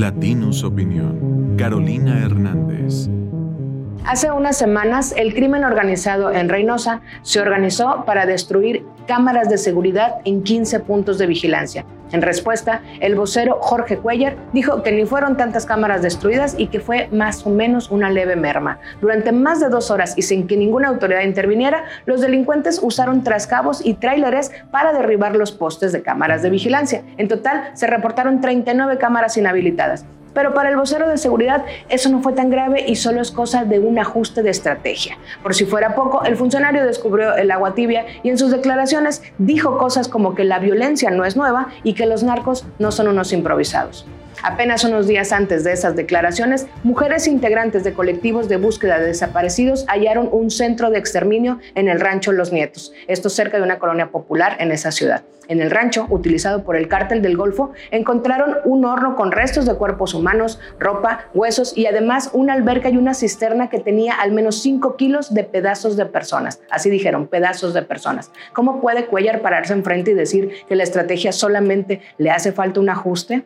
Latinus Opinión. Carolina Hernández. Hace unas semanas, el crimen organizado en Reynosa se organizó para destruir cámaras de seguridad en 15 puntos de vigilancia. En respuesta, el vocero Jorge Cuellar dijo que ni fueron tantas cámaras destruidas y que fue más o menos una leve merma. Durante más de dos horas y sin que ninguna autoridad interviniera, los delincuentes usaron trascabos y tráileres para derribar los postes de cámaras de vigilancia. En total, se reportaron 39 cámaras inhabilitadas. Pero para el vocero de seguridad eso no fue tan grave y solo es cosa de un ajuste de estrategia. Por si fuera poco, el funcionario descubrió el agua tibia y en sus declaraciones dijo cosas como que la violencia no es nueva y que los narcos no son unos improvisados. Apenas unos días antes de esas declaraciones, mujeres integrantes de colectivos de búsqueda de desaparecidos hallaron un centro de exterminio en el rancho Los Nietos, esto cerca de una colonia popular en esa ciudad. En el rancho, utilizado por el cártel del Golfo, encontraron un horno con restos de cuerpos humanos, ropa, huesos y además una alberca y una cisterna que tenía al menos 5 kilos de pedazos de personas. Así dijeron, pedazos de personas. ¿Cómo puede Cuellar pararse enfrente y decir que la estrategia solamente le hace falta un ajuste?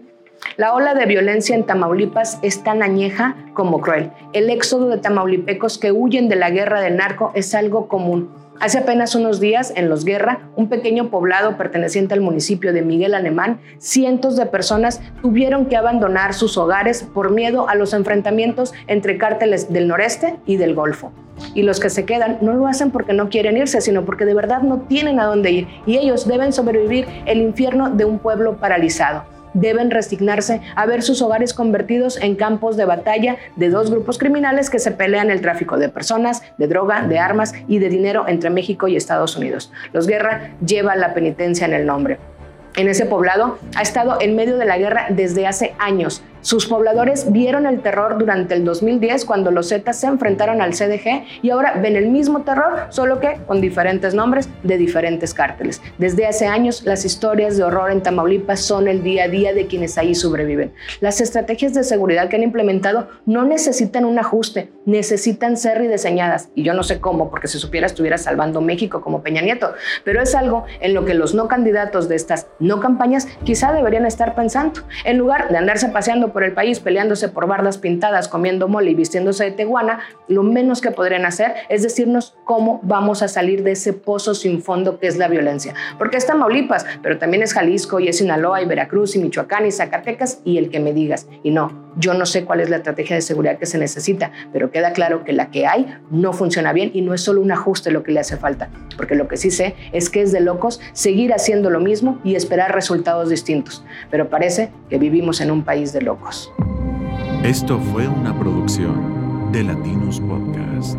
La ola de violencia en Tamaulipas es tan añeja como cruel. El éxodo de tamaulipecos que huyen de la guerra del narco es algo común. Hace apenas unos días, en Los Guerra, un pequeño poblado perteneciente al municipio de Miguel Alemán, cientos de personas tuvieron que abandonar sus hogares por miedo a los enfrentamientos entre cárteles del noreste y del Golfo. Y los que se quedan no lo hacen porque no quieren irse, sino porque de verdad no tienen a dónde ir y ellos deben sobrevivir el infierno de un pueblo paralizado deben resignarse a ver sus hogares convertidos en campos de batalla de dos grupos criminales que se pelean el tráfico de personas, de droga, de armas y de dinero entre México y Estados Unidos. Los Guerra lleva la penitencia en el nombre. En ese poblado ha estado en medio de la guerra desde hace años sus pobladores vieron el terror durante el 2010 cuando los Zetas se enfrentaron al CDG y ahora ven el mismo terror, solo que con diferentes nombres de diferentes cárteles. Desde hace años, las historias de horror en Tamaulipas son el día a día de quienes ahí sobreviven. Las estrategias de seguridad que han implementado no necesitan un ajuste, necesitan ser rediseñadas. Y yo no sé cómo, porque si supiera estuviera salvando México como Peña Nieto, pero es algo en lo que los no candidatos de estas no campañas quizá deberían estar pensando. En lugar de andarse paseando por el país peleándose por bardas pintadas, comiendo mole y vistiéndose de teguana, lo menos que podrían hacer es decirnos cómo vamos a salir de ese pozo sin fondo que es la violencia. Porque es Tamaulipas, pero también es Jalisco y es Sinaloa y Veracruz y Michoacán y Zacatecas y el que me digas. Y no, yo no sé cuál es la estrategia de seguridad que se necesita, pero queda claro que la que hay no funciona bien y no es solo un ajuste lo que le hace falta, porque lo que sí sé es que es de locos seguir haciendo lo mismo y esperar resultados distintos, pero parece que vivimos en un país de locos. Esto fue una producción de Latinos Podcast.